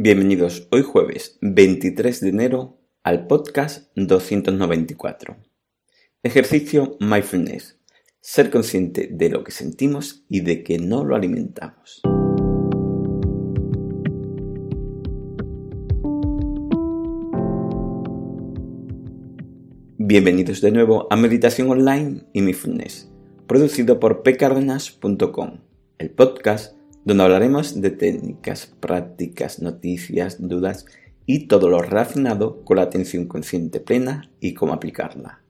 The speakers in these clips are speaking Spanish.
Bienvenidos hoy jueves 23 de enero al podcast 294. Ejercicio Mindfulness. Ser consciente de lo que sentimos y de que no lo alimentamos. Bienvenidos de nuevo a Meditación Online y Mindfulness, producido por pcardenas.com, el podcast donde hablaremos de técnicas, prácticas, noticias, dudas y todo lo relacionado con la atención consciente plena y cómo aplicarla.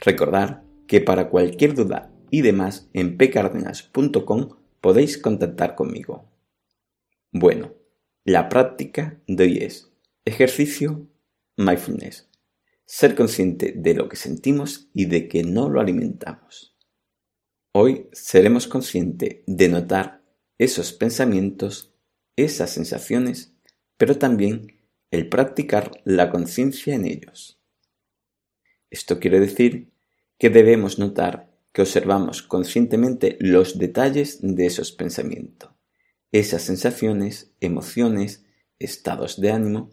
Recordar que para cualquier duda y demás en pcardenas.com podéis contactar conmigo. Bueno, la práctica de hoy es ejercicio mindfulness. Ser consciente de lo que sentimos y de que no lo alimentamos. Hoy seremos conscientes de notar esos pensamientos, esas sensaciones, pero también el practicar la conciencia en ellos. Esto quiere decir que debemos notar que observamos conscientemente los detalles de esos pensamientos, esas sensaciones, emociones, estados de ánimo,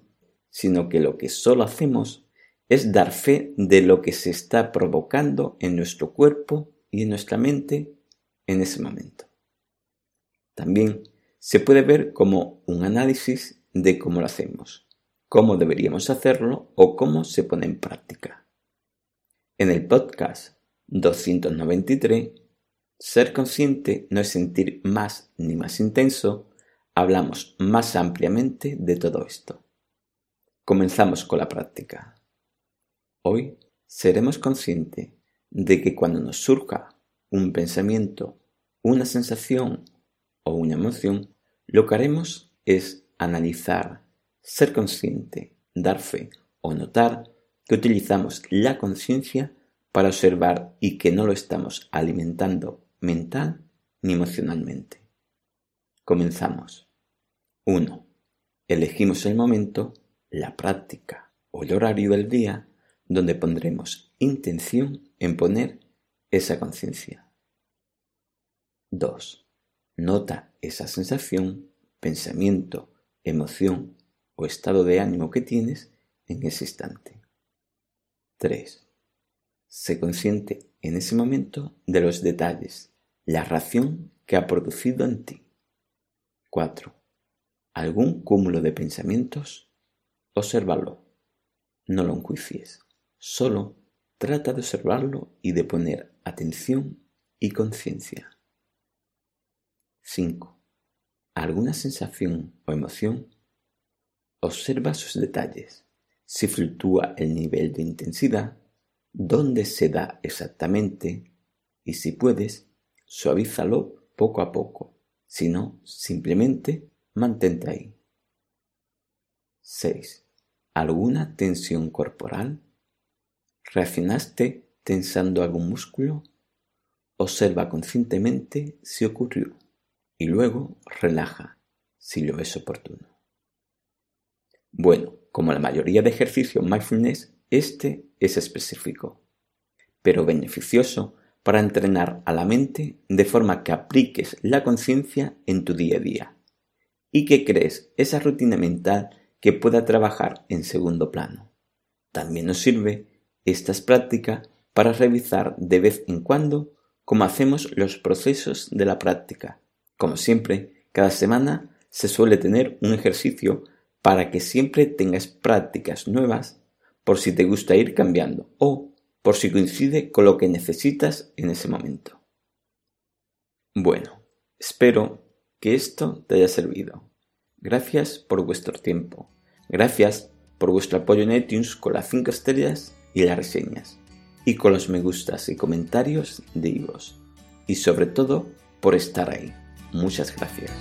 sino que lo que solo hacemos es dar fe de lo que se está provocando en nuestro cuerpo y en nuestra mente en ese momento. También se puede ver como un análisis de cómo lo hacemos, cómo deberíamos hacerlo o cómo se pone en práctica. En el podcast 293, Ser consciente no es sentir más ni más intenso, hablamos más ampliamente de todo esto. Comenzamos con la práctica. Hoy seremos conscientes de que cuando nos surja un pensamiento, una sensación o una emoción, lo que haremos es analizar, ser consciente, dar fe o notar que utilizamos la conciencia para observar y que no lo estamos alimentando mental ni emocionalmente. Comenzamos. 1. Elegimos el momento, la práctica o el horario del día donde pondremos intención en poner esa conciencia. 2. Nota esa sensación, pensamiento, emoción o estado de ánimo que tienes en ese instante. 3. Sé consciente en ese momento de los detalles, la ración que ha producido en ti. 4. Algún cúmulo de pensamientos, obsérvalo. No lo enjuicies. Solo trata de observarlo y de poner atención y conciencia. 5. ¿Alguna sensación o emoción? Observa sus detalles. Si fluctúa el nivel de intensidad, dónde se da exactamente y si puedes, suavízalo poco a poco. Si no, simplemente mantente ahí. 6. ¿Alguna tensión corporal? ¿Reaccionaste tensando algún músculo? Observa conscientemente si ocurrió y luego relaja si lo es oportuno. Bueno, como la mayoría de ejercicios mindfulness, este es específico, pero beneficioso para entrenar a la mente de forma que apliques la conciencia en tu día a día y que crees esa rutina mental que pueda trabajar en segundo plano. También nos sirve estas prácticas para revisar de vez en cuando cómo hacemos los procesos de la práctica como siempre, cada semana se suele tener un ejercicio para que siempre tengas prácticas nuevas por si te gusta ir cambiando o por si coincide con lo que necesitas en ese momento. Bueno, espero que esto te haya servido. Gracias por vuestro tiempo. Gracias por vuestro apoyo en iTunes con las 5 estrellas y las reseñas. Y con los me gustas y comentarios de vos. Y sobre todo, por estar ahí. Muchas gracias.